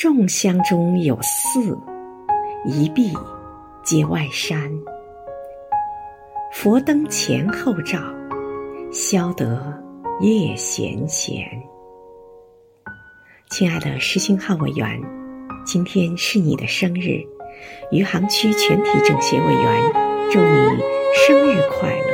众香中有寺，一壁皆外山。佛灯前后照，消得夜闲闲。亲爱的师兴汉委员，今天是你的生日，余杭区全体政协委员，祝你生日快乐。